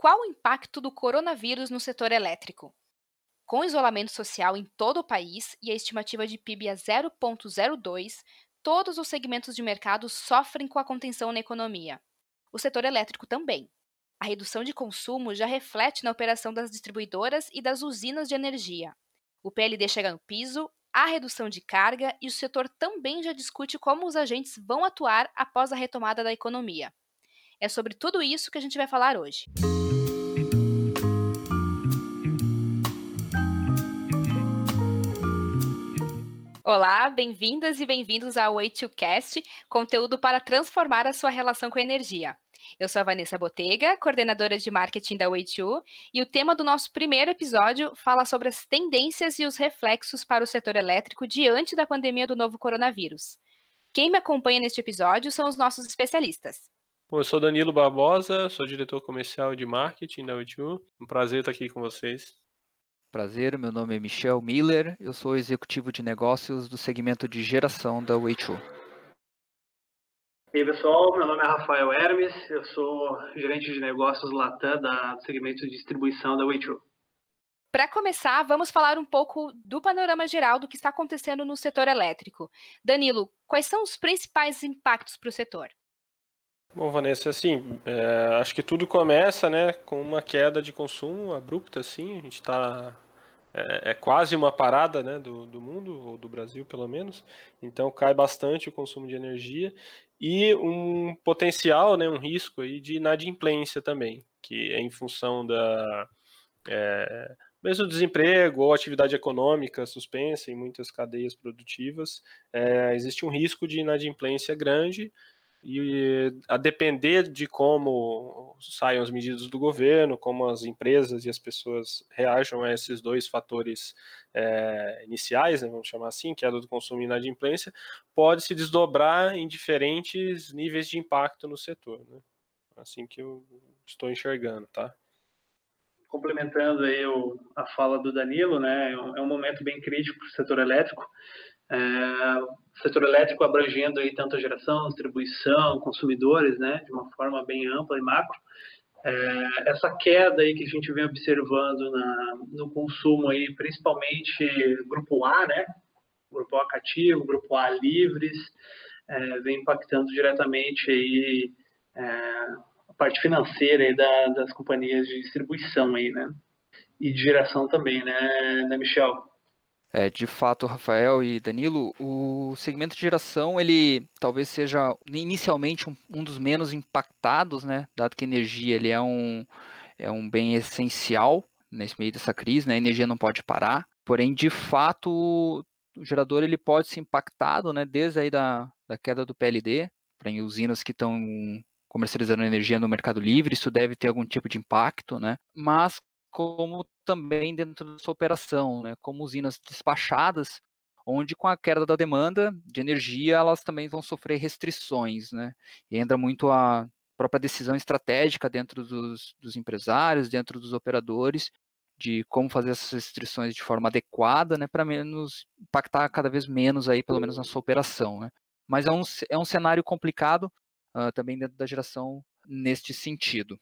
Qual o impacto do coronavírus no setor elétrico? Com isolamento social em todo o país e a estimativa de PIB a 0,02, todos os segmentos de mercado sofrem com a contenção na economia. O setor elétrico também. A redução de consumo já reflete na operação das distribuidoras e das usinas de energia. O PLD chega no piso, há redução de carga e o setor também já discute como os agentes vão atuar após a retomada da economia. É sobre tudo isso que a gente vai falar hoje. Olá, bem-vindas e bem-vindos ao Way2Cast, conteúdo para transformar a sua relação com a energia. Eu sou a Vanessa Botega, coordenadora de marketing da Way2, e o tema do nosso primeiro episódio fala sobre as tendências e os reflexos para o setor elétrico diante da pandemia do novo coronavírus. Quem me acompanha neste episódio são os nossos especialistas. Bom, eu sou Danilo Barbosa, sou diretor comercial de marketing da Way2. Um prazer estar aqui com vocês. Prazer, meu nome é Michel Miller, eu sou executivo de negócios do segmento de geração da Way2. E aí, pessoal, meu nome é Rafael Hermes, eu sou gerente de negócios Latam da, do segmento de distribuição da Way2. Para começar, vamos falar um pouco do panorama geral do que está acontecendo no setor elétrico. Danilo, quais são os principais impactos para o setor? Bom, Vanessa, assim, é, acho que tudo começa, né, com uma queda de consumo abrupta, assim, a gente está é, é, quase uma parada né, do, do mundo, ou do Brasil pelo menos, então cai bastante o consumo de energia e um potencial, né, um risco aí de inadimplência também, que é em função da é, mesmo desemprego ou atividade econômica suspensa em muitas cadeias produtivas, é, existe um risco de inadimplência grande e a depender de como saiam as medidas do governo, como as empresas e as pessoas reajam a esses dois fatores é, iniciais, né, vamos chamar assim, que é do consumo e inadimplência, pode se desdobrar em diferentes níveis de impacto no setor. Né? Assim que eu estou enxergando, tá? Complementando aí o, a fala do Danilo, né, é um momento bem crítico para o setor elétrico. É, setor elétrico abrangendo aí tanto a geração, distribuição, consumidores, né, de uma forma bem ampla e macro. É, essa queda aí que a gente vem observando na, no consumo aí, principalmente grupo A, né, grupo A cativo, grupo A livres, é, vem impactando diretamente aí é, a parte financeira aí da, das companhias de distribuição aí, né, e de geração também, né, né Michel? É, de fato, Rafael e Danilo, o segmento de geração ele talvez seja inicialmente um, um, dos menos impactados, né? Dado que energia ele é um, é um bem essencial nesse meio dessa crise, né? A energia não pode parar. Porém, de fato, o gerador ele pode ser impactado, né? Desde aí da, da queda do PLD para usinas que estão comercializando energia no mercado livre, isso deve ter algum tipo de impacto, né? Mas como também dentro da sua operação, né, como usinas despachadas, onde com a queda da demanda de energia elas também vão sofrer restrições, né, e entra muito a própria decisão estratégica dentro dos, dos empresários, dentro dos operadores, de como fazer essas restrições de forma adequada, né, para menos impactar cada vez menos aí, pelo menos na sua operação, né. Mas é um, é um cenário complicado uh, também dentro da geração neste sentido.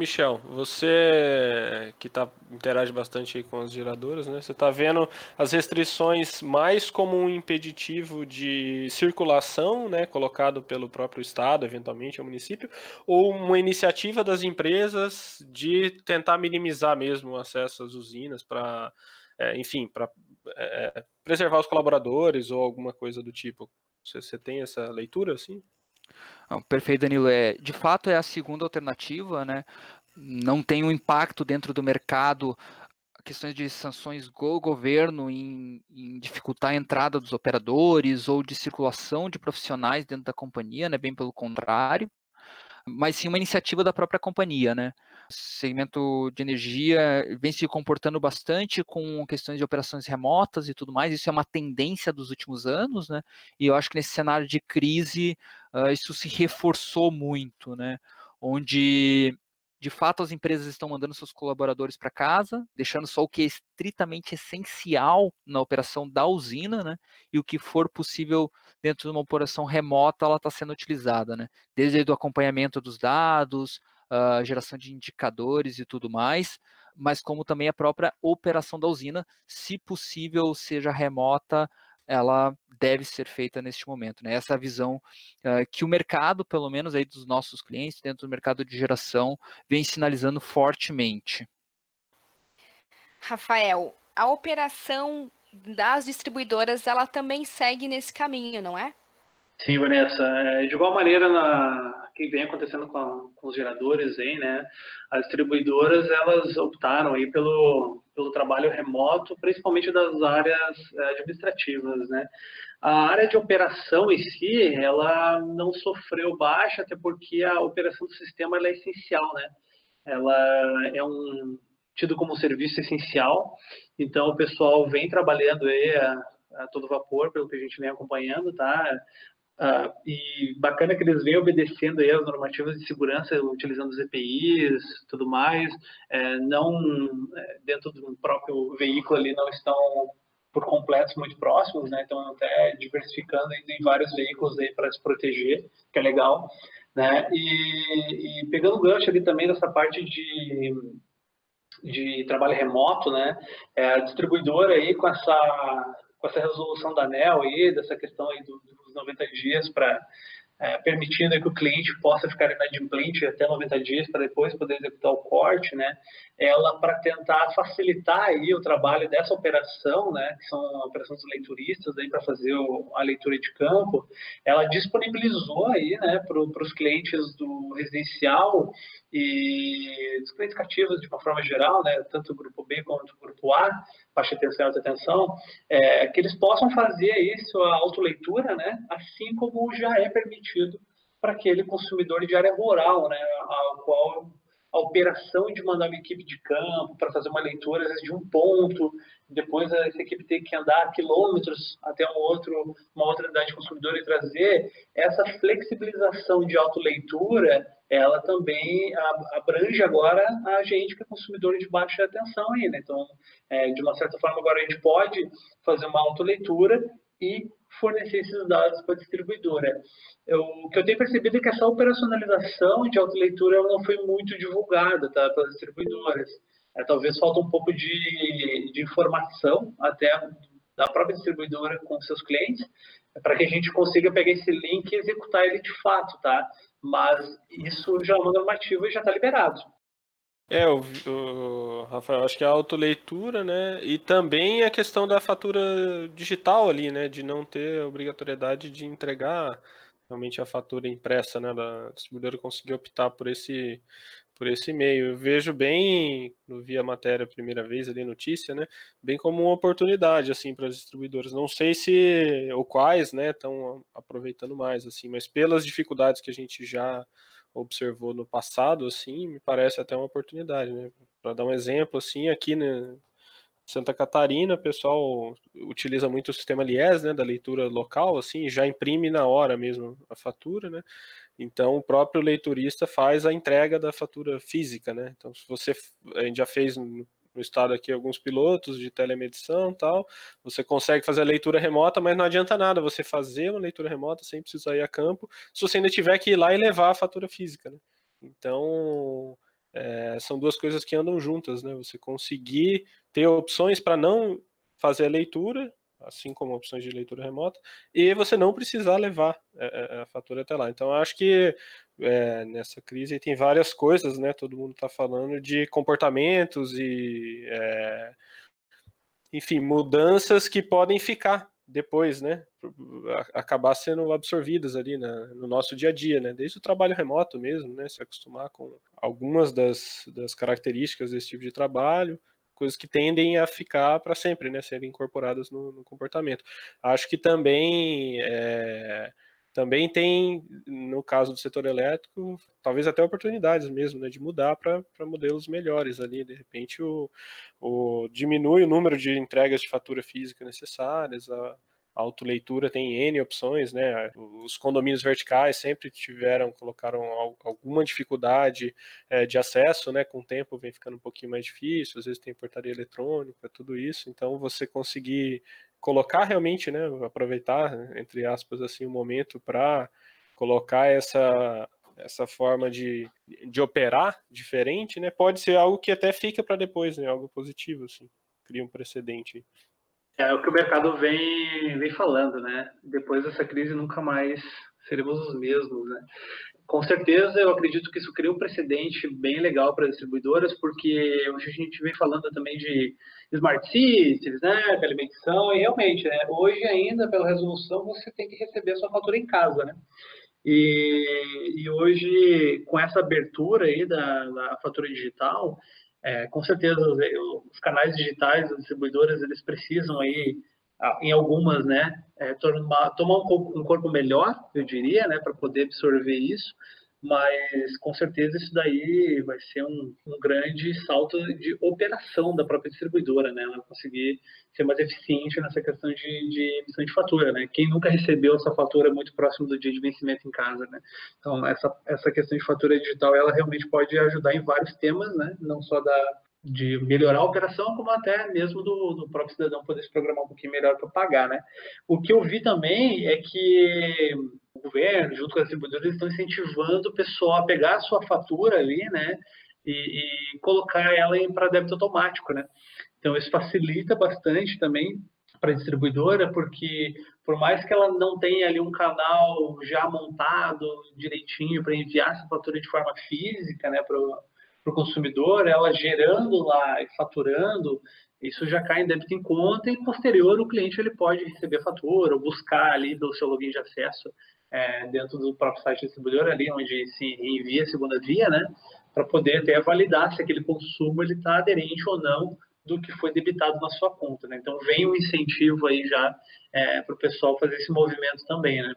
Michel, você que tá, interage bastante com as geradoras, né? Você está vendo as restrições mais como um impeditivo de circulação, né, colocado pelo próprio Estado, eventualmente, o município, ou uma iniciativa das empresas de tentar minimizar mesmo o acesso às usinas para, é, enfim, para é, preservar os colaboradores ou alguma coisa do tipo? Você, você tem essa leitura, assim? Perfeito, Danilo. É, de fato, é a segunda alternativa, né? Não tem um impacto dentro do mercado questões de sanções do governo em, em, dificultar a entrada dos operadores ou de circulação de profissionais dentro da companhia, né? Bem pelo contrário mas sim uma iniciativa da própria companhia, né? O segmento de energia vem se comportando bastante com questões de operações remotas e tudo mais. Isso é uma tendência dos últimos anos, né? E eu acho que nesse cenário de crise uh, isso se reforçou muito, né? Onde de fato as empresas estão mandando seus colaboradores para casa, deixando só o que é estritamente essencial na operação da usina, né? E o que for possível dentro de uma operação remota, ela está sendo utilizada, né? Desde o acompanhamento dos dados, uh, geração de indicadores e tudo mais, mas como também a própria operação da usina, se possível, seja remota, ela deve ser feita neste momento. Né? Essa visão uh, que o mercado, pelo menos aí dos nossos clientes, dentro do mercado de geração, vem sinalizando fortemente. Rafael, a operação das distribuidoras, ela também segue nesse caminho, não é? Sim, Vanessa. É, de igual maneira, na, que vem acontecendo com, a, com, os geradores aí, né? As distribuidoras, elas optaram aí pelo, pelo trabalho remoto, principalmente das áreas é, administrativas, né? A área de operação em si, ela não sofreu baixa, até porque a operação do sistema é essencial, né? Ela é um tido como um serviço essencial, então o pessoal vem trabalhando aí a, a todo vapor, pelo que a gente vem acompanhando, tá? Uh, e bacana que eles vêm obedecendo aí as normativas de segurança, utilizando os EPIs, tudo mais, é, não é, dentro do próprio veículo ali não estão por completos muito próximos, né? Então até diversificando em vários veículos aí para se proteger, que é legal, né? E, e pegando o gancho ali também dessa parte de de trabalho remoto, né? É, a distribuidora aí com essa com essa resolução da ANEL aí, dessa questão aí do, dos 90 dias para é, permitindo que o cliente possa ficar inadimplente até 90 dias para depois poder executar o corte, né? Ela para tentar facilitar aí o trabalho dessa operação, né? Que são operações leituristas aí para fazer o, a leitura de campo, ela disponibilizou aí, né? Para os clientes do residencial e dos clientes cativos de uma forma geral, né? Tanto o grupo B quanto o grupo A, baixa tensão e alta tensão, é, que eles possam fazer isso a autoleitura, né? Assim como já é permitido para aquele consumidor de área rural, né, ao qual a operação de mandar uma equipe de campo para fazer uma leitura, às vezes de um ponto, depois essa equipe tem que andar quilômetros até um outro, uma outra unidade consumidora e trazer, essa flexibilização de autoleitura, ela também abrange agora a gente que é consumidor de baixa atenção aí, né? Então, é, de uma certa forma, agora a gente pode fazer uma autoleitura e fornecer esses dados para a distribuidora. Eu, o que eu tenho percebido é que essa operacionalização de autoleitura não foi muito divulgada tá, pelas distribuidoras. É, talvez falta um pouco de, de informação até da própria distribuidora com seus clientes, para que a gente consiga pegar esse link e executar ele de fato, tá? Mas isso já é uma normativa e já está liberado. É, o, o, Rafael, acho que é a autoleitura, né? E também a questão da fatura digital ali, né? De não ter obrigatoriedade de entregar realmente a fatura impressa, né? Da distribuidora conseguir optar por esse, por esse meio. Eu vejo bem, no vi a matéria a primeira vez ali, notícia, né? Bem como uma oportunidade, assim, para as distribuidoras. Não sei se, ou quais, né? Estão aproveitando mais, assim, mas pelas dificuldades que a gente já observou no passado, assim, me parece até uma oportunidade, né? Para dar um exemplo, assim, aqui né, Santa Catarina, o pessoal utiliza muito o sistema Lies, né, da leitura local, assim, já imprime na hora mesmo a fatura, né? Então, o próprio leiturista faz a entrega da fatura física, né? Então, se você, a gente já fez no estado aqui alguns pilotos de telemedição tal. Você consegue fazer a leitura remota, mas não adianta nada você fazer uma leitura remota sem precisar ir a campo, se você ainda tiver que ir lá e levar a fatura física. Né? Então, é, são duas coisas que andam juntas, né? Você conseguir ter opções para não fazer a leitura assim como opções de leitura remota, e você não precisar levar a, é, é, a fatura até lá. Então, acho que é, nessa crise tem várias coisas, né? Todo mundo está falando de comportamentos e, é, enfim, mudanças que podem ficar depois, né? Acabar sendo absorvidas ali na, no nosso dia a dia, né? Desde o trabalho remoto mesmo, né? Se acostumar com algumas das, das características desse tipo de trabalho, coisas que tendem a ficar para sempre, né, serem incorporadas no, no, comportamento. Acho que também é, também tem, no caso do setor elétrico, talvez até oportunidades mesmo, né, de mudar para modelos melhores ali, de repente o, o diminui o número de entregas de fatura física necessárias, a, autoleitura tem N opções, né? Os condomínios verticais sempre tiveram, colocaram alguma dificuldade é, de acesso, né? Com o tempo vem ficando um pouquinho mais difícil, às vezes tem portaria eletrônica, tudo isso. Então, você conseguir colocar realmente, né? Aproveitar, entre aspas, assim, o momento para colocar essa essa forma de, de operar diferente, né, pode ser algo que até fica para depois, né, algo positivo, assim, cria um precedente. É o que o mercado vem, vem falando, né? Depois dessa crise nunca mais seremos os mesmos, né? Com certeza, eu acredito que isso cria um precedente bem legal para as distribuidoras, porque hoje a gente vem falando também de smart cities, né, alimentação, e realmente, né, hoje ainda, pela resolução, você tem que receber a sua fatura em casa, né? E, e hoje, com essa abertura aí da, da fatura digital, é, com certeza os, os, canais digitais, as distribuidoras, eles precisam aí, em algumas, né, é, tomar, tomar um corpo melhor, eu diria, né, para poder absorver isso, mas com certeza isso daí vai ser um, um, grande salto de operação da própria distribuidora, né? Ela conseguir ser mais eficiente nessa questão de, de emissão de fatura, né? Quem nunca recebeu essa fatura muito próximo do dia de vencimento em casa, né? Então essa essa questão de fatura digital, ela realmente pode ajudar em vários temas, né? Não só da de melhorar a operação, como até mesmo do, do próprio cidadão poder se programar um pouquinho melhor para pagar, né? O que eu vi também é que o governo, junto com as distribuidoras, estão incentivando o pessoal a pegar a sua fatura ali, né? E, e colocar ela para débito automático, né? Então, isso facilita bastante também para a distribuidora, porque por mais que ela não tenha ali um canal já montado direitinho para enviar essa fatura de forma física, né, para o consumidor, ela gerando lá e faturando, isso já cai em débito em conta e posterior o cliente ele pode receber a fatura ou buscar ali do seu login de acesso é, dentro do próprio site distribuidor ali, onde se envia a segunda via, né, para poder até validar se aquele consumo ele está aderente ou não do que foi debitado na sua conta, né? Então vem um incentivo aí já é, para o pessoal fazer esse movimento também, né?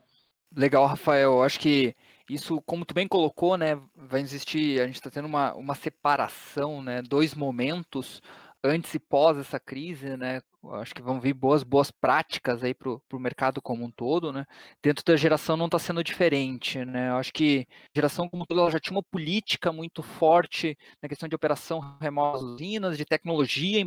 Legal, Rafael. Eu acho que isso, como tu bem colocou, né, vai existir, a gente está tendo uma, uma separação, né, dois momentos antes e pós essa crise, né? Acho que vão vir boas boas práticas aí para o mercado como um todo, né? Dentro da geração não está sendo diferente, né? Acho que a geração como um todo já tinha uma política muito forte na questão de operação remota das usinas, de tecnologia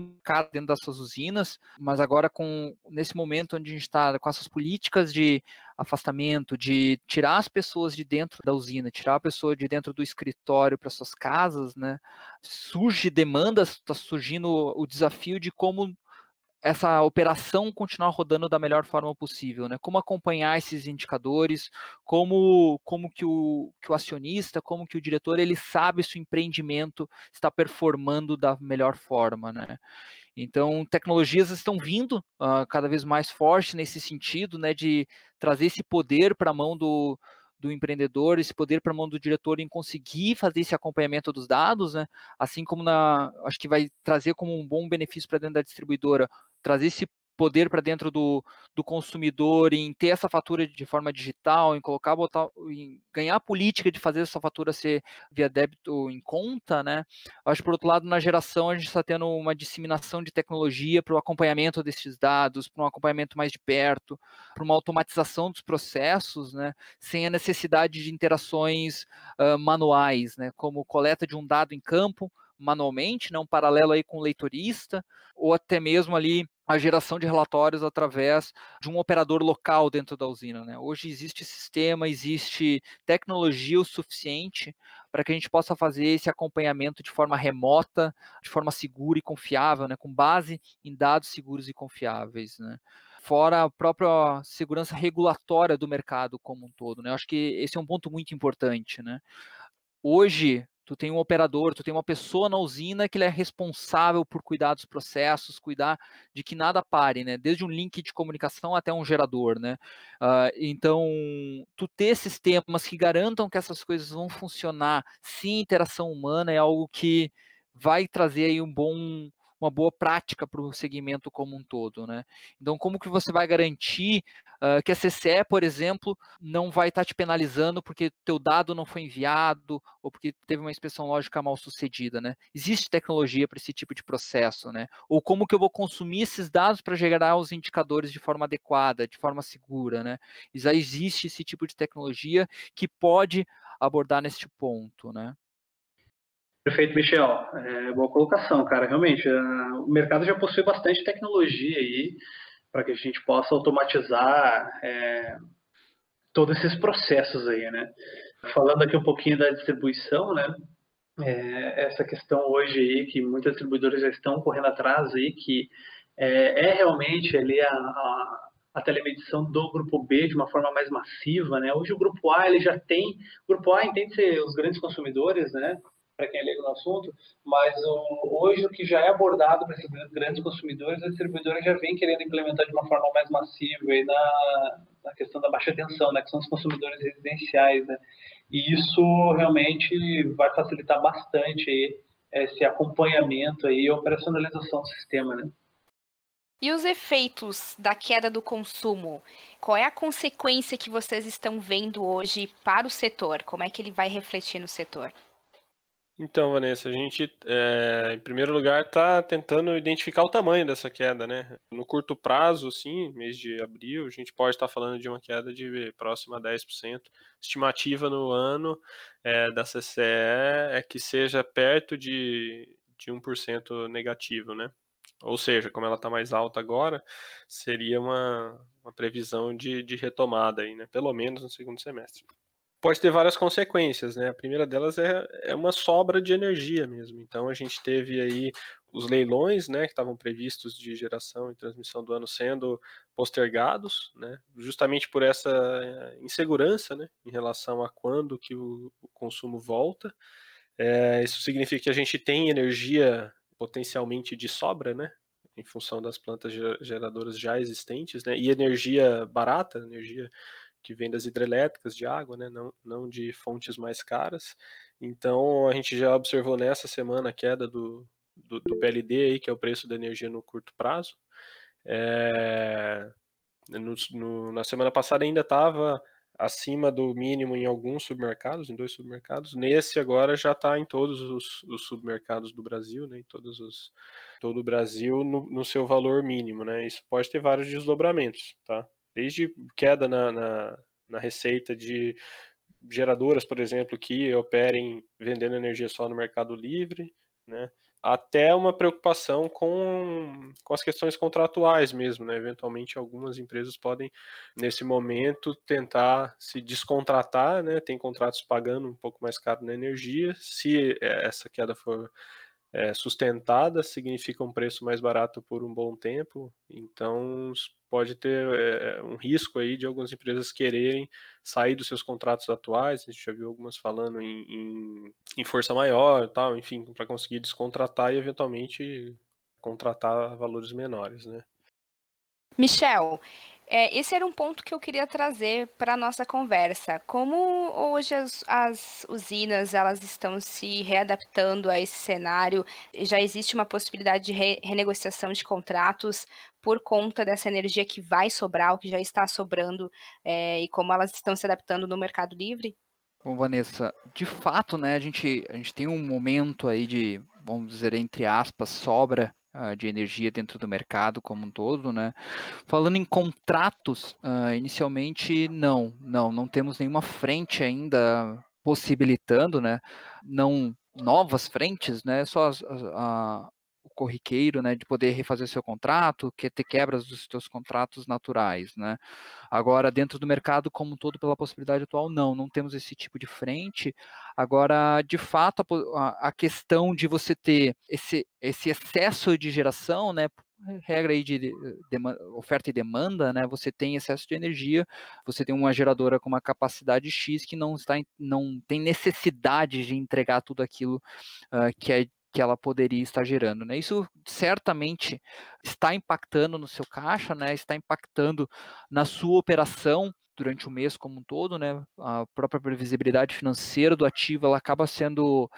dentro das suas usinas, mas agora com nesse momento onde a gente está com essas políticas de afastamento, de tirar as pessoas de dentro da usina, tirar a pessoa de dentro do escritório para suas casas, né? Surge demandas, está surgindo o desafio de como essa operação continuar rodando da melhor forma possível, né? Como acompanhar esses indicadores, como como que o, que o acionista, como que o diretor ele sabe se o empreendimento está performando da melhor forma, né? Então, tecnologias estão vindo uh, cada vez mais fortes nesse sentido, né, de trazer esse poder para a mão do, do empreendedor, esse poder para a mão do diretor em conseguir fazer esse acompanhamento dos dados, né? assim como na, acho que vai trazer como um bom benefício para dentro da distribuidora, trazer esse poder para dentro do, do consumidor, em ter essa fatura de forma digital, em colocar, botar, em ganhar a política de fazer essa fatura ser via débito em conta, né? Acho por outro lado, na geração, a gente está tendo uma disseminação de tecnologia para o acompanhamento desses dados, para um acompanhamento mais de perto, para uma automatização dos processos, né? Sem a necessidade de interações uh, manuais, né? Como coleta de um dado em campo, manualmente, né, um paralelo aí com o leitorista, ou até mesmo ali a geração de relatórios através de um operador local dentro da usina. Né? Hoje existe sistema, existe tecnologia o suficiente para que a gente possa fazer esse acompanhamento de forma remota, de forma segura e confiável, né? com base em dados seguros e confiáveis. Né? Fora a própria segurança regulatória do mercado como um todo. Né? Acho que esse é um ponto muito importante. Né? Hoje, tu tem um operador, tu tem uma pessoa na usina que ele é responsável por cuidar dos processos, cuidar de que nada pare, né? Desde um link de comunicação até um gerador, né? Uh, então, tu ter sistemas que garantam que essas coisas vão funcionar sem interação humana é algo que vai trazer aí um bom uma boa prática para o segmento como um todo, né? Então, como que você vai garantir uh, que a CCE, por exemplo, não vai estar tá te penalizando porque teu dado não foi enviado ou porque teve uma inspeção lógica mal sucedida, né? Existe tecnologia para esse tipo de processo, né? Ou como que eu vou consumir esses dados para gerar os indicadores de forma adequada, de forma segura, né? Já existe esse tipo de tecnologia que pode abordar neste ponto, né? Perfeito, Michel. É, boa colocação, cara. Realmente, uh, o mercado já possui bastante tecnologia aí para que a gente possa automatizar é, todos esses processos aí, né? Falando aqui um pouquinho da distribuição, né? É, essa questão hoje aí que muitas distribuidoras já estão correndo atrás aí, que é, é realmente ali a, a, a, telemedição do grupo B de uma forma mais massiva, né? Hoje o grupo A ele já tem, o grupo A entende ser os grandes consumidores, né? Para quem é leigo no assunto, mas o, hoje o que já é abordado para esses grandes consumidores, a distribuidora já vem querendo implementar de uma forma mais massiva aí na, na questão da baixa tensão, né? Que são os consumidores residenciais, né? E isso realmente vai facilitar bastante aí esse acompanhamento aí e operacionalização do sistema, né? E os efeitos da queda do consumo? Qual é a consequência que vocês estão vendo hoje para o setor? Como é que ele vai refletir no setor? Então, Vanessa, a gente, é, em primeiro lugar, está tentando identificar o tamanho dessa queda, né? No curto prazo, sim, mês de abril, a gente pode estar falando de uma queda de próxima a 10%. Estimativa no ano é, da CCE é que seja perto de, de 1% negativo, né? Ou seja, como ela está mais alta agora, seria uma, uma previsão de, de retomada aí, né? Pelo menos no segundo semestre. Pode ter várias consequências, né? A primeira delas é, é uma sobra de energia mesmo. Então a gente teve aí os leilões, né, que estavam previstos de geração e transmissão do ano sendo postergados, né, justamente por essa insegurança, né, em relação a quando que o, o consumo volta. É, isso significa que a gente tem energia potencialmente de sobra, né? Em função das plantas geradoras já existentes, né? E energia barata, energia que vem das hidrelétricas de água, né? Não, não de fontes mais caras. Então a gente já observou nessa semana a queda do, do, do PLD aí, que é o preço da energia no curto prazo. É, no, no, na semana passada ainda estava acima do mínimo em alguns supermercados, em dois supermercados. Nesse agora já está em todos os, os, supermercados do Brasil, né? Em todos os todo o Brasil no, no, seu valor mínimo, né? Isso pode ter vários desdobramentos, tá? Desde queda na, na, na receita de geradoras, por exemplo, que operem vendendo energia só no Mercado Livre, né? até uma preocupação com, com as questões contratuais mesmo, né? Eventualmente algumas empresas podem, nesse momento, tentar se descontratar, né? Tem contratos pagando um pouco mais caro na energia. Se essa queda for é, sustentada, significa um preço mais barato por um bom tempo. Então, pode ter é, um risco aí de algumas empresas quererem sair dos seus contratos atuais. A gente já viu algumas falando em, em, em força maior, tal, enfim, para conseguir descontratar e eventualmente contratar valores menores, né? Michel, é, esse era um ponto que eu queria trazer para a nossa conversa. Como hoje as, as, usinas elas estão se readaptando a esse cenário? Já existe uma possibilidade de re, renegociação de contratos por conta dessa energia que vai sobrar, ou que já está sobrando, é, e como elas estão se adaptando no mercado livre? Bom, Vanessa, de fato, né, a gente, a gente tem um momento aí de, vamos dizer, entre aspas, sobra uh, de energia dentro do mercado como um todo, né? Falando em contratos, uh, inicialmente não, não, não temos nenhuma frente ainda possibilitando, né? Não novas frentes, né? Só as, a, corriqueiro, né, de poder refazer seu contrato, que ter quebras dos seus contratos naturais, né. Agora, dentro do mercado como um todo, pela possibilidade atual, não, não temos esse tipo de frente. Agora, de fato, a, a questão de você ter esse, esse excesso de geração, né, regra aí de, oferta e demanda, né? Você tem excesso de energia, você tem uma geradora com uma capacidade X que não está, não tem necessidade de entregar tudo aquilo uh, que é que ela poderia estar gerando. Né? Isso certamente está impactando no seu caixa, né? está impactando na sua operação durante o mês como um todo, né? A própria previsibilidade financeira do ativo ela acaba sendo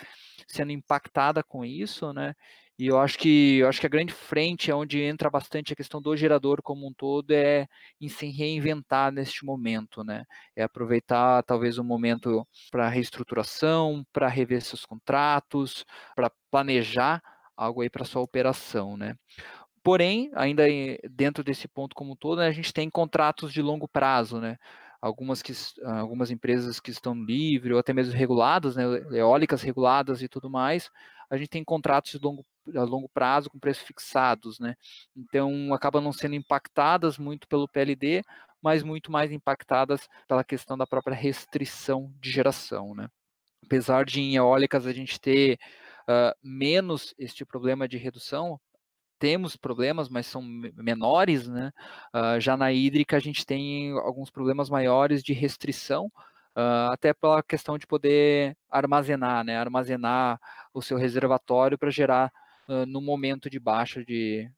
sendo impactada com isso, né? E eu acho que eu acho que a grande frente é onde entra bastante a questão do gerador como um todo é em se reinventar neste momento, né? É aproveitar talvez um momento para reestruturação, para rever seus contratos, para planejar algo aí para sua operação, né? Porém, ainda dentro desse ponto como um todo, né, a gente tem contratos de longo prazo, né? algumas, que, algumas empresas que estão livre ou até mesmo reguladas, né, eólicas reguladas e tudo mais, a gente tem contratos de longo, a longo prazo com preços fixados, né? Então acabam não sendo impactadas muito pelo PLD, mas muito mais impactadas pela questão da própria restrição de geração, né? Apesar de em eólicas a gente ter uh, menos este problema de redução, temos problemas, mas são menores, né? Uh, já na hídrica a gente tem alguns problemas maiores de restrição, uh, até pela questão de poder armazenar, né? Armazenar o seu reservatório para gerar uh, no momento de baixa de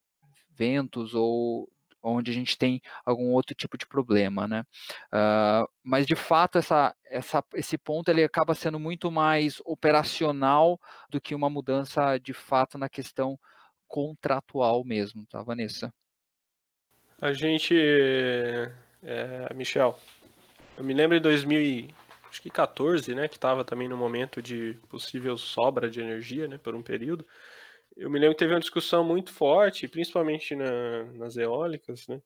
ventos ou onde a gente tem algum outro tipo de problema, né? Uh, mas de fato essa, essa, esse ponto ele acaba sendo muito mais operacional do que uma mudança de fato na questão contratual mesmo, tá, Vanessa? A gente, é, Michel, eu me lembro em 2014, né, que estava também no momento de possível sobra de energia, né, por um período. Eu me lembro que teve uma discussão muito forte, principalmente na, nas eólicas, né,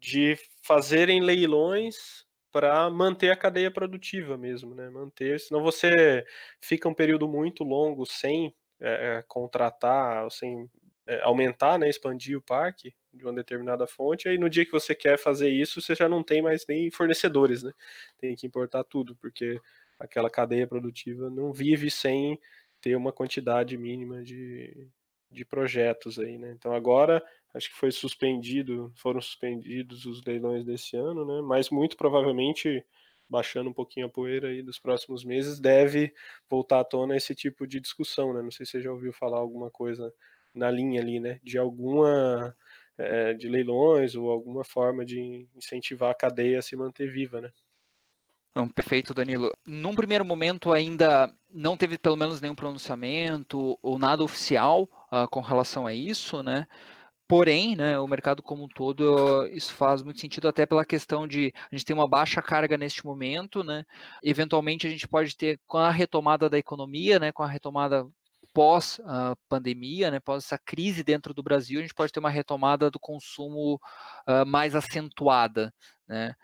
de fazerem leilões para manter a cadeia produtiva mesmo, né, manter, senão você fica um período muito longo sem é, contratar, sem é, aumentar, né, expandir o parque de uma determinada fonte, aí no dia que você quer fazer isso, você já não tem mais nem fornecedores, né? Tem que importar tudo, porque aquela cadeia produtiva não vive sem ter uma quantidade mínima de, de projetos aí, né? Então agora acho que foi suspendido, foram suspendidos os leilões desse ano, né? Mas muito provavelmente baixando um pouquinho a poeira aí dos próximos meses deve voltar à tona esse tipo de discussão, né? Não sei se você já ouviu falar alguma coisa na linha ali, né? De alguma é, de leilões ou alguma forma de incentivar a cadeia a se manter viva, né? Não, perfeito, Danilo. Num primeiro momento ainda não teve pelo menos nenhum pronunciamento ou nada oficial uh, com relação a isso, né? Porém, né, o mercado como um todo, isso faz muito sentido até pela questão de a gente ter uma baixa carga neste momento, né? Eventualmente a gente pode ter com a retomada da economia, né, com a retomada pós a pandemia, né, pós essa crise dentro do Brasil, a gente pode ter uma retomada do consumo uh, mais acentuada, né?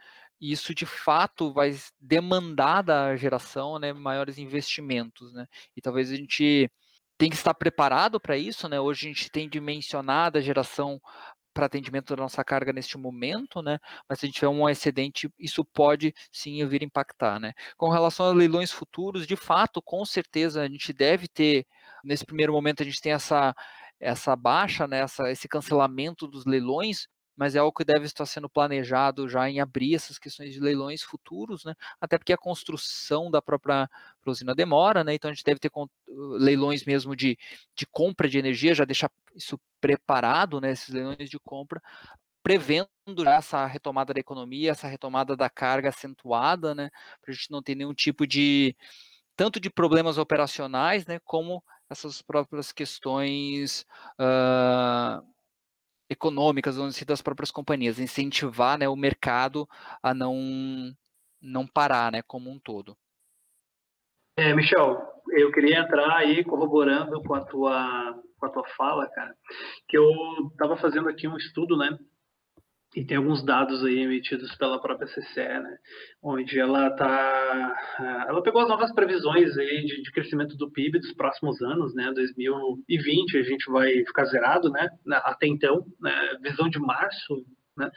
Isso de fato vai demandar da geração, né, maiores investimentos, né? E talvez a gente tem que estar preparado para isso, né? Hoje a gente tem dimensionado a geração para atendimento da nossa carga neste momento, né? Mas se a gente tiver um excedente, isso pode sim vir impactar, né? Com relação a leilões futuros, de fato, com certeza a gente deve ter, nesse primeiro momento a gente tem essa essa baixa, né, essa, esse cancelamento dos leilões, mas é algo que deve estar sendo planejado já em abrir essas questões de leilões futuros, né? Até porque a construção da própria usina demora, né? Então a gente deve ter leilões mesmo de, de compra de energia, já deixar isso preparado, né? Esses leilões de compra, prevendo essa retomada da economia, essa retomada da carga acentuada, né? Para a gente não ter nenhum tipo de tanto de problemas operacionais, né? Como essas próprias questões uh, econômicas, vamos dizer, das próprias companhias, incentivar né, o mercado a não, não parar né, como um todo. É, Michel, eu queria entrar aí corroborando com a tua, com a tua fala, cara, que eu estava fazendo aqui um estudo, né, e tem alguns dados aí emitidos pela própria CCE, né, onde ela tá, ela pegou as novas previsões aí de, de, crescimento do PIB dos próximos anos, né, 2020 a gente vai ficar zerado, né, até então, né, visão de março, né,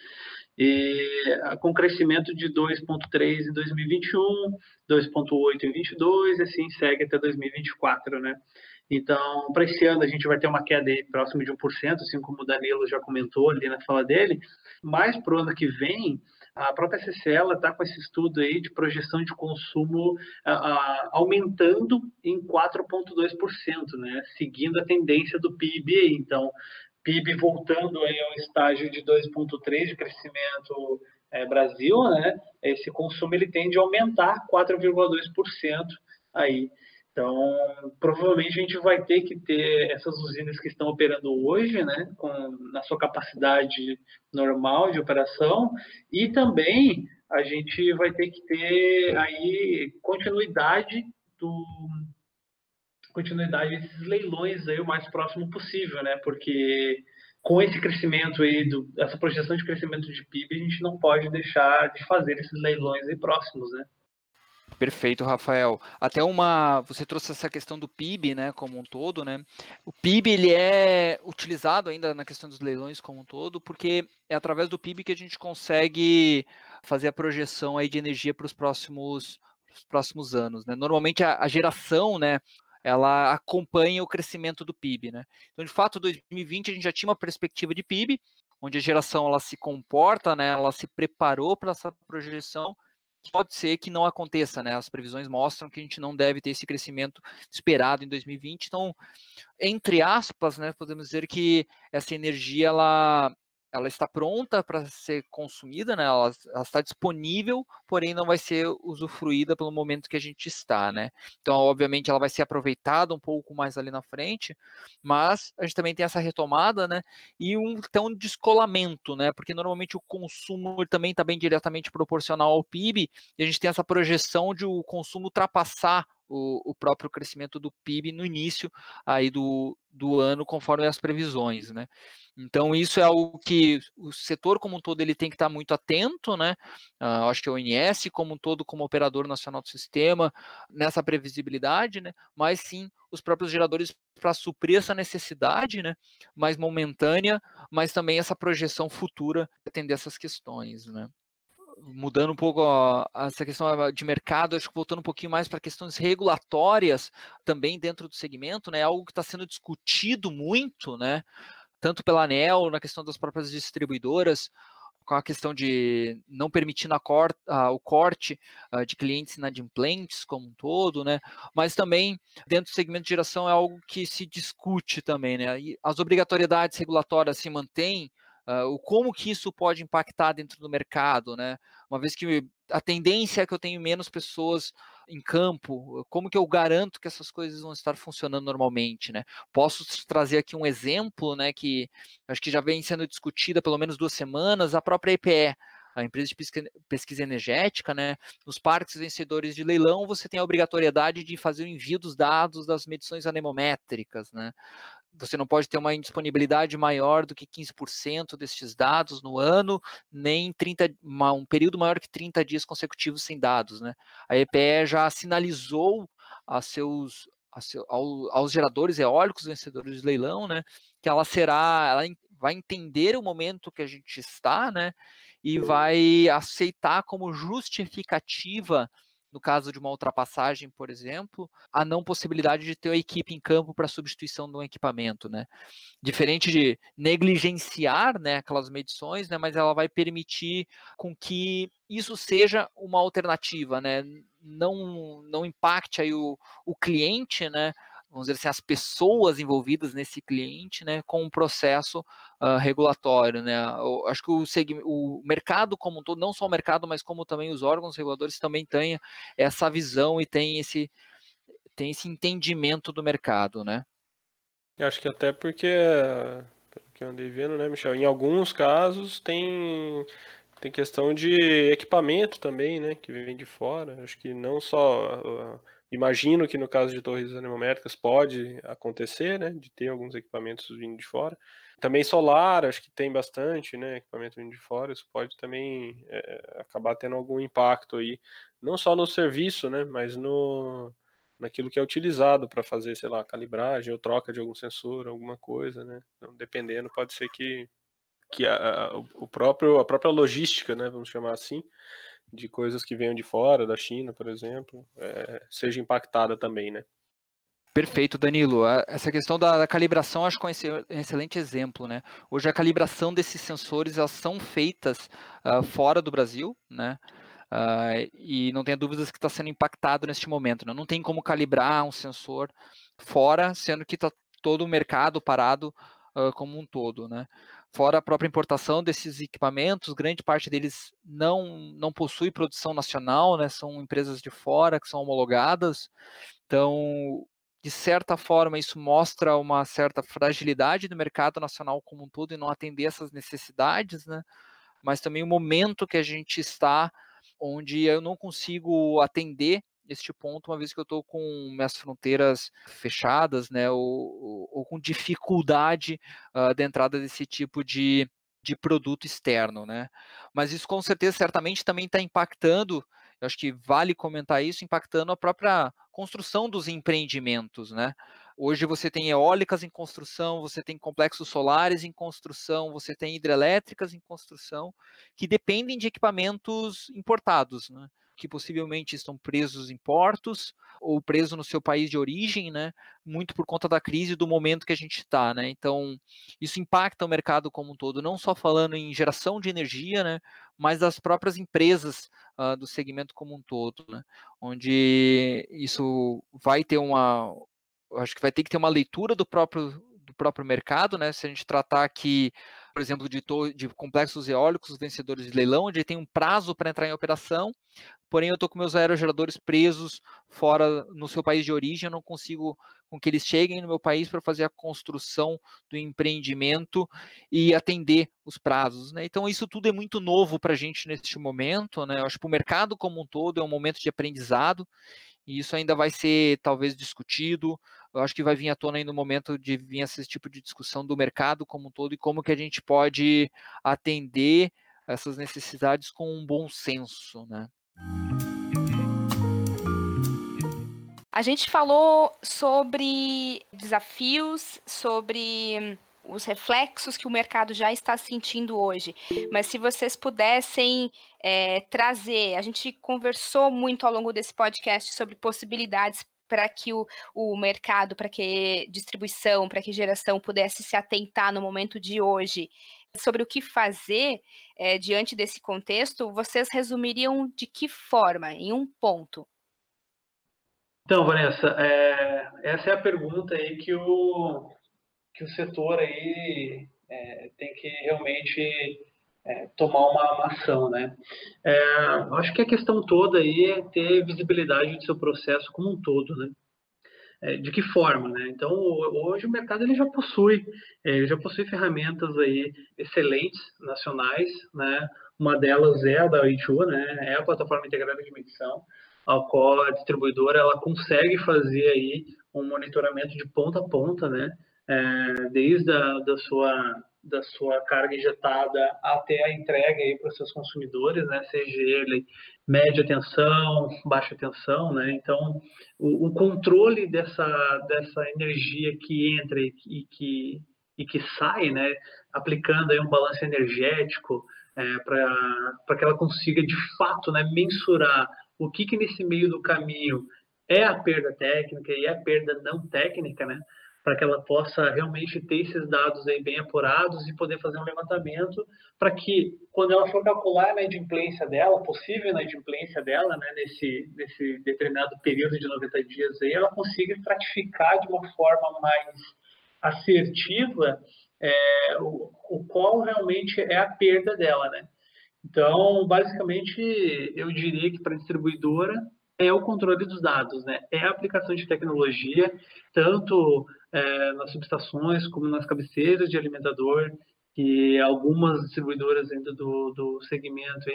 e com crescimento de 2,3 em 2021, 2,8 em 22, e assim segue até 2024, né. Então, para esse ano a gente vai ter uma queda aí próximo de 1%, assim como o Danilo já comentou ali na fala dele, mas para o ano que vem, a própria CCL está com esse estudo aí de projeção de consumo aumentando em 4,2%, né? seguindo a tendência do PIB. Então, PIB voltando aí ao estágio de 2,3% de crescimento é, Brasil, né? esse consumo ele tende a aumentar 4,2% aí. Então, provavelmente a gente vai ter que ter essas usinas que estão operando hoje, né, com, na sua capacidade normal de operação, e também a gente vai ter que ter aí continuidade do continuidade desses leilões aí o mais próximo possível, né? Porque com esse crescimento aí, do, essa projeção de crescimento de PIB, a gente não pode deixar de fazer esses leilões aí próximos, né? Perfeito, Rafael. Até uma, você trouxe essa questão do PIB, né, como um todo, né? O PIB ele é utilizado ainda na questão dos leilões como um todo, porque é através do PIB que a gente consegue fazer a projeção aí de energia para os próximos, próximos anos, né? Normalmente a, a geração, né, ela acompanha o crescimento do PIB, né? Então, de fato, 2020 a gente já tinha uma perspectiva de PIB, onde a geração ela se comporta, né, ela se preparou para essa projeção pode ser que não aconteça, né? As previsões mostram que a gente não deve ter esse crescimento esperado em 2020. Então, entre aspas, né, podemos dizer que essa energia ela ela está pronta para ser consumida, né? Ela, ela, está disponível, porém não vai ser usufruída pelo momento que a gente está, né? Então, obviamente, ela vai ser aproveitada um pouco mais ali na frente, mas a gente também tem essa retomada, né? E um, então, um descolamento, né? Porque normalmente o consumo também está bem diretamente proporcional ao PIB, e a gente tem essa projeção de o consumo ultrapassar o, o, próprio crescimento do PIB no início aí do, do ano, conforme as previsões, né? Então, isso é algo que o setor como um todo ele tem que estar muito atento, né? Uh, acho que a ONS, como um todo, como operador nacional do sistema, nessa previsibilidade, né? Mas sim os próprios geradores para suprir essa necessidade, né? Mais momentânea, mas também essa projeção futura atender essas questões, né? Mudando um pouco ó, essa questão de mercado, acho que voltando um pouquinho mais para questões regulatórias também dentro do segmento, né? Algo que está sendo discutido muito, né? tanto pela ANEL, na questão das próprias distribuidoras, com a questão de não permitir cor, uh, o corte uh, de clientes inadimplentes como um todo, né? Mas também dentro do segmento de geração é algo que se discute também, né? E as obrigatoriedades regulatórias se mantêm, uh, o como que isso pode impactar dentro do mercado, né? Uma vez que a tendência é que eu tenho menos pessoas em campo, como que eu garanto que essas coisas vão estar funcionando normalmente, né? Posso trazer aqui um exemplo, né, que acho que já vem sendo discutida pelo menos duas semanas, a própria EPE, a empresa de pesquisa energética, né? Nos parques vencedores de leilão, você tem a obrigatoriedade de fazer o envio dos dados das medições anemométricas, né? Você não pode ter uma indisponibilidade maior do que 15% destes dados no ano, nem 30, um período maior que 30 dias consecutivos sem dados, né? A EPE já sinalizou a seus, a seu, ao, aos geradores eólicos vencedores de leilão, né, que ela será, ela vai entender o momento que a gente está, né, e vai aceitar como justificativa no caso de uma ultrapassagem, por exemplo, a não possibilidade de ter a equipe em campo para substituição de um equipamento, né? Diferente de negligenciar, né, aquelas medições, né, mas ela vai permitir com que isso seja uma alternativa, né? Não, não impacte aí o, o cliente, né? Vamos dizer assim, as pessoas envolvidas nesse cliente, né, com um processo uh, regulatório, né. Eu acho que o, o mercado como um todo, não só o mercado, mas como também os órgãos reguladores também têm essa visão e tem esse, tem esse entendimento do mercado, né. Eu acho que até porque, pelo que eu andei vendo, né, Michel, em alguns casos tem tem questão de equipamento também, né, que vem de fora. Acho que não só uh, Imagino que no caso de torres anemométricas pode acontecer, né, de ter alguns equipamentos vindo de fora. Também solar, acho que tem bastante, né, equipamento vindo de fora, isso pode também é, acabar tendo algum impacto aí, não só no serviço, né, mas no naquilo que é utilizado para fazer, sei lá, calibragem ou troca de algum sensor, alguma coisa, né. Então, dependendo, pode ser que que a, a, o próprio a própria logística, né, vamos chamar assim, de coisas que venham de fora, da China, por exemplo, é, seja impactada também, né? Perfeito, Danilo. Essa questão da, calibração acho que é um excelente exemplo, né? Hoje a calibração desses sensores elas são feitas uh, fora do Brasil, né? Uh, e não tenha dúvidas que está sendo impactado neste momento. Né? Não tem como calibrar um sensor fora, sendo que está todo o mercado parado uh, como um todo, né? Fora a própria importação desses equipamentos, grande parte deles não, não possui produção nacional, né? São empresas de fora que são homologadas. Então, de certa forma, isso mostra uma certa fragilidade do mercado nacional como um todo e não atender essas necessidades, né? Mas também o momento que a gente está, onde eu não consigo atender este ponto, uma vez que eu estou com minhas fronteiras fechadas, né, ou, ou, com dificuldade uh, entrada desse tipo de, de produto externo, né? Mas isso com certeza, certamente também está impactando eu acho que vale comentar isso, impactando a própria construção dos empreendimentos, né? Hoje você tem eólicas em construção, você tem complexos solares em construção, você tem hidrelétricas em construção, que dependem de equipamentos importados, né? Que possivelmente estão presos em portos ou presos no seu país de origem, né? Muito por conta da crise do momento que a gente está, né? Então, isso impacta o mercado como um todo, não só falando em geração de energia, né? Mas das próprias empresas uh, do segmento como um todo, né? Onde isso vai ter uma, acho que vai ter que ter uma leitura do próprio do próprio mercado, né? Se a gente tratar aqui, por exemplo, de, de complexos eólicos, vencedores de leilão, onde tem um prazo para entrar em operação, porém eu estou com meus aerogeradores presos fora no seu país de origem, eu não consigo com que eles cheguem no meu país para fazer a construção do empreendimento e atender os prazos. Né? Então isso tudo é muito novo para a gente neste momento. Né? Eu acho que o mercado como um todo é um momento de aprendizado e isso ainda vai ser talvez discutido. Eu acho que vai vir à tona aí no momento de vir esse tipo de discussão do mercado como um todo e como que a gente pode atender essas necessidades com um bom senso, né? A gente falou sobre desafios, sobre os reflexos que o mercado já está sentindo hoje. Mas se vocês pudessem é, trazer, a gente conversou muito ao longo desse podcast sobre possibilidades para que o, o mercado, para que distribuição, para que geração pudesse se atentar no momento de hoje sobre o que fazer é, diante desse contexto, vocês resumiriam de que forma, em um ponto? Então, Vanessa, é, essa é a pergunta aí que o, que o setor aí é, tem que realmente é, tomar uma, uma, ação, né? É, acho que a questão toda aí é ter visibilidade do seu processo como um todo, né? É, de que forma, né? Então, hoje o mercado ele já possui, é, ele já possui ferramentas aí excelentes nacionais, né? Uma delas é a da Itu, né? É a plataforma integrada de medição a qual a distribuidora ela consegue fazer aí um monitoramento de ponta a ponta, né? É, desde a da sua da sua carga injetada até a entrega para os seus consumidores, né? Seja ele média tensão, baixa tensão, né? Então, o, o controle dessa dessa energia que entra e, e que e que sai, né? Aplicando aí um balanço energético é, para que ela consiga de fato, né? Mensurar o que, que nesse meio do caminho é a perda técnica e é a perda não técnica, né? Para que ela possa realmente ter esses dados aí bem apurados e poder fazer um levantamento para que, quando ela for calcular a inadimplência dela, possível inadimplência dela, né, nesse, nesse determinado período de 90 dias aí, ela consiga estratificar de uma forma mais assertiva é, o, o qual realmente é a perda dela, né? Então, basicamente, eu diria que para a distribuidora é o controle dos dados, né? É a aplicação de tecnologia, tanto é, nas subestações como nas cabeceiras de alimentador, que algumas distribuidoras ainda do, do segmento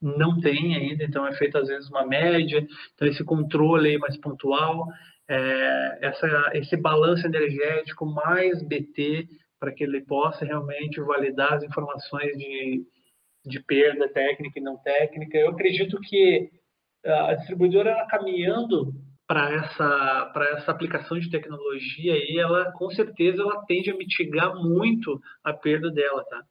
não têm ainda, então é feita às vezes uma média, então esse controle mais pontual, é, essa, esse balanço energético mais BT, para que ele possa realmente validar as informações de de perda técnica e não técnica. Eu acredito que a distribuidora caminhando para essa para essa aplicação de tecnologia aí, ela com certeza ela tende a mitigar muito a perda dela, tá?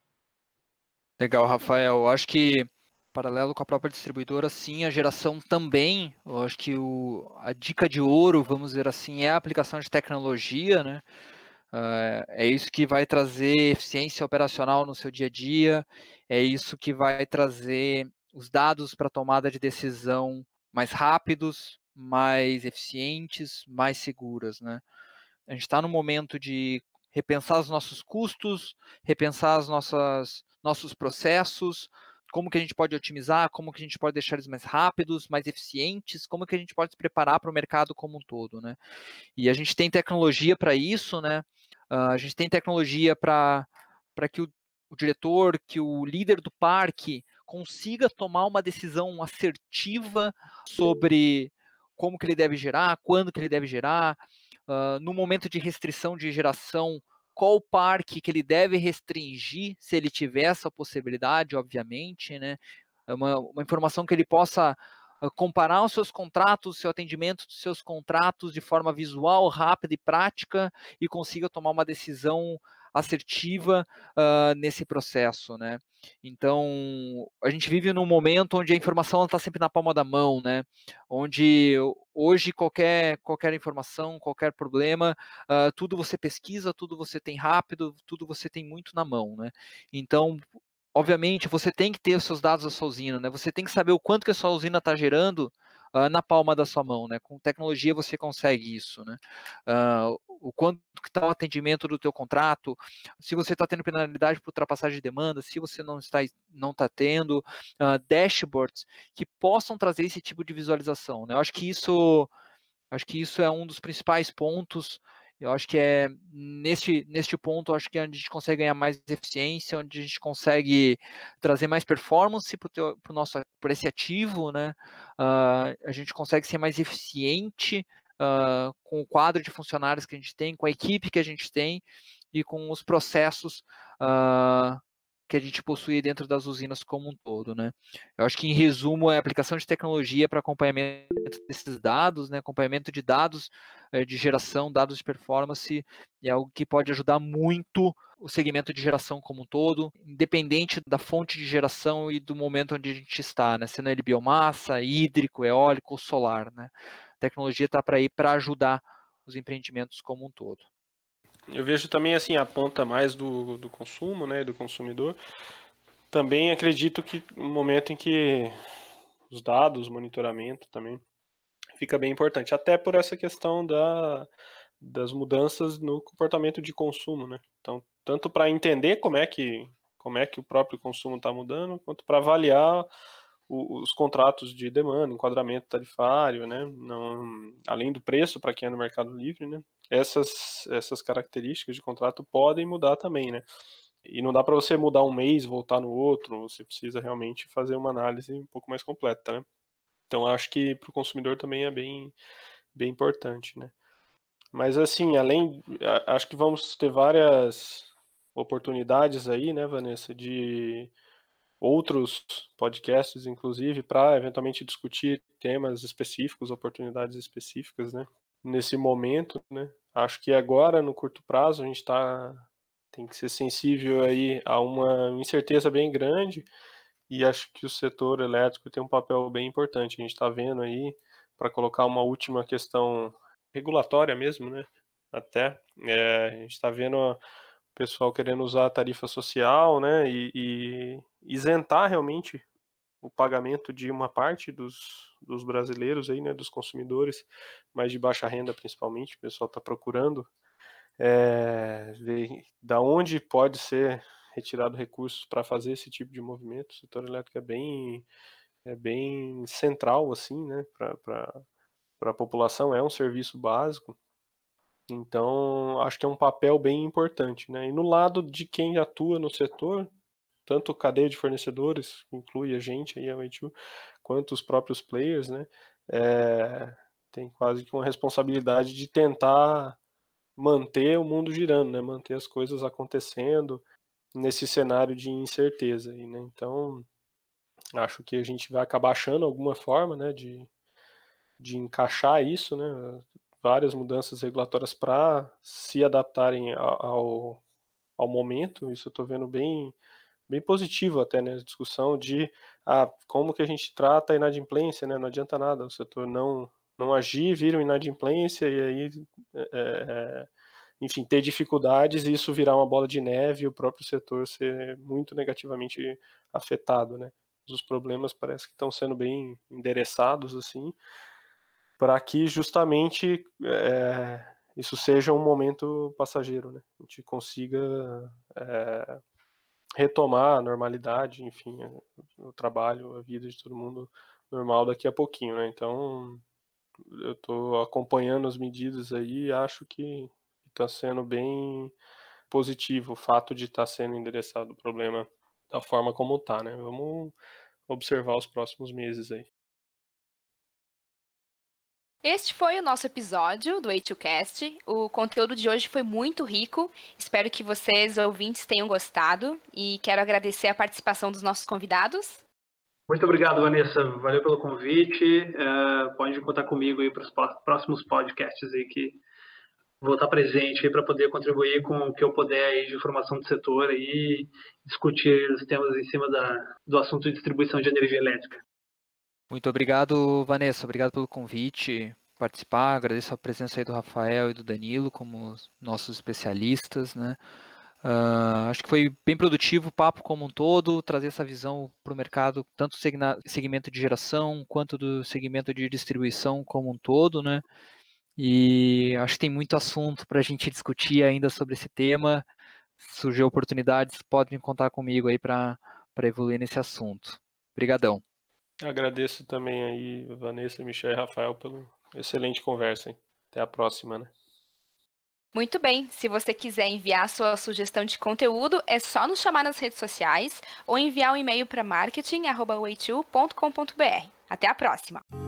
Legal, Rafael. Acho que paralelo com a própria distribuidora, sim, a geração também. Eu acho que o, a dica de ouro, vamos dizer assim, é a aplicação de tecnologia, né? Uh, é isso que vai trazer eficiência operacional no seu dia a dia, é isso que vai trazer os dados para tomada de decisão mais rápidos, mais eficientes, mais seguras. Né? A gente está no momento de repensar os nossos custos, repensar nossas nossos processos, como que a gente pode otimizar, como que a gente pode deixar eles mais rápidos, mais eficientes, como que a gente pode se preparar para o mercado como um todo, né? E a gente tem tecnologia para isso, né? Uh, a gente tem tecnologia para que o, o diretor, que o líder do parque consiga tomar uma decisão assertiva sobre como que ele deve gerar, quando que ele deve gerar, uh, no momento de restrição de geração, qual parque que ele deve restringir, se ele tiver essa possibilidade, obviamente, né? É uma, uma informação que ele possa comparar os seus contratos, seu atendimento dos seus contratos de forma visual, rápida e prática e consiga tomar uma decisão assertiva uh, nesse processo, né? Então, a gente vive num momento onde a informação está sempre na palma da mão, né? Onde hoje qualquer, qualquer informação, qualquer problema, uh, tudo você pesquisa, tudo você tem rápido, tudo você tem muito na mão, né? Então, obviamente, você tem que ter os seus dados da sua usina, né? Você tem que saber o quanto que a sua usina está gerando uh, na palma da sua mão, né? Com tecnologia você consegue isso, né? Uh, o quanto que está o atendimento do teu contrato, se você está tendo penalidade por ultrapassagem de demanda, se você não está não está tendo uh, dashboards que possam trazer esse tipo de visualização, né? Eu acho que isso acho que isso é um dos principais pontos eu acho que é neste, neste ponto, acho que é onde a gente consegue ganhar mais eficiência, onde a gente consegue trazer mais performance para nosso por esse ativo, né? Uh, a gente consegue ser mais eficiente uh, com o quadro de funcionários que a gente tem, com a equipe que a gente tem e com os processos uh, que a gente possui dentro das usinas como um todo, né? Eu acho que em resumo é a aplicação de tecnologia para acompanhamento desses dados, né? Acompanhamento de dados é, de geração, dados de performance, é algo que pode ajudar muito o segmento de geração como um todo, independente da fonte de geração e do momento onde a gente está, né? Sendo ele biomassa, hídrico, eólico ou solar, né? A tecnologia está para ir para ajudar os empreendimentos como um todo. Eu vejo também assim a ponta mais do, do consumo, né, do consumidor. Também acredito que no momento em que os dados, monitoramento também fica bem importante, até por essa questão da, das mudanças no comportamento de consumo, né? Então, tanto para entender como é que como é que o próprio consumo está mudando, quanto para avaliar os contratos de demanda, enquadramento tarifário, né? Não, além do preço para quem é no Mercado Livre, né? Essas, essas características de contrato podem mudar também, né? E não dá para você mudar um mês, voltar no outro, você precisa realmente fazer uma análise um pouco mais completa, né? Então acho que para o consumidor também é bem, bem importante, né? Mas assim, além, acho que vamos ter várias oportunidades aí, né, Vanessa, de outros podcasts, inclusive, para eventualmente discutir temas específicos, oportunidades específicas, né? Nesse momento, né? Acho que agora, no curto prazo, a gente tá, tem que ser sensível aí a uma incerteza bem grande e acho que o setor elétrico tem um papel bem importante. A gente está vendo aí, para colocar uma última questão regulatória mesmo, né? Até, é, a gente está vendo o pessoal querendo usar a tarifa social, né? E, e isentar realmente o pagamento de uma parte dos, dos brasileiros aí, né, dos consumidores, mais de baixa renda principalmente, o pessoal está procurando é, ver da onde pode ser retirado recursos para fazer esse tipo de movimento. O setor elétrico é bem, é bem central, assim, né, para a população, é um serviço básico. Então, acho que é um papel bem importante, né? E no lado de quem atua no setor, tanto cadeia de fornecedores, que inclui a gente, aí, a Waitu, quanto os próprios players, né, é, tem quase que uma responsabilidade de tentar manter o mundo girando, né, manter as coisas acontecendo nesse cenário de incerteza. Aí, né, então, acho que a gente vai acabar achando alguma forma né, de, de encaixar isso, né, várias mudanças regulatórias para se adaptarem ao, ao momento, isso eu estou vendo bem bem positivo até né, discussão de ah, como que a gente trata a inadimplência, né? Não adianta nada o setor não não agir, vira uma inadimplência e aí, é, enfim, ter dificuldades e isso virar uma bola de neve e o próprio setor ser muito negativamente afetado, né? Os problemas parece que estão sendo bem endereçados assim, para que justamente é, isso seja um momento passageiro, né? A gente consiga é, retomar a normalidade, enfim, o trabalho, a vida de todo mundo normal daqui a pouquinho, né? Então, eu estou acompanhando as medidas aí e acho que está sendo bem positivo o fato de estar tá sendo endereçado o problema da forma como está, né? Vamos observar os próximos meses aí. Este foi o nosso episódio do A2Cast. O conteúdo de hoje foi muito rico. Espero que vocês, ouvintes, tenham gostado. E quero agradecer a participação dos nossos convidados. Muito obrigado, Vanessa. Valeu pelo convite. Uh, pode contar comigo aí para os próximos podcasts aí que vou estar presente para poder contribuir com o que eu puder aí de informação do setor e discutir os temas em cima da, do assunto de distribuição de energia elétrica. Muito obrigado, Vanessa. Obrigado pelo convite, participar. Agradeço a presença aí do Rafael e do Danilo como nossos especialistas, né? Uh, acho que foi bem produtivo o papo como um todo, trazer essa visão para o mercado, tanto do segmento de geração quanto do segmento de distribuição como um todo, né? E acho que tem muito assunto para a gente discutir ainda sobre esse tema. Surgir oportunidades, podem contar comigo aí para evoluir nesse assunto. Obrigadão. Agradeço também aí, Vanessa, Michel e Rafael, pela excelente conversa. Hein? Até a próxima, né? Muito bem, se você quiser enviar sua sugestão de conteúdo, é só nos chamar nas redes sociais ou enviar um e-mail para marketing.com.br. Até a próxima!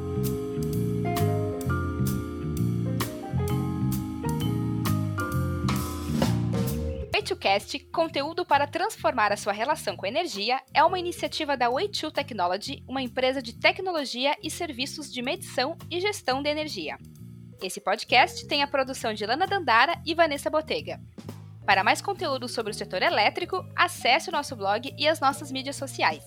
Way2Cast, conteúdo para transformar a sua relação com energia, é uma iniciativa da Way2 Technology, uma empresa de tecnologia e serviços de medição e gestão de energia. Esse podcast tem a produção de Lana Dandara e Vanessa Botega. Para mais conteúdo sobre o setor elétrico, acesse o nosso blog e as nossas mídias sociais.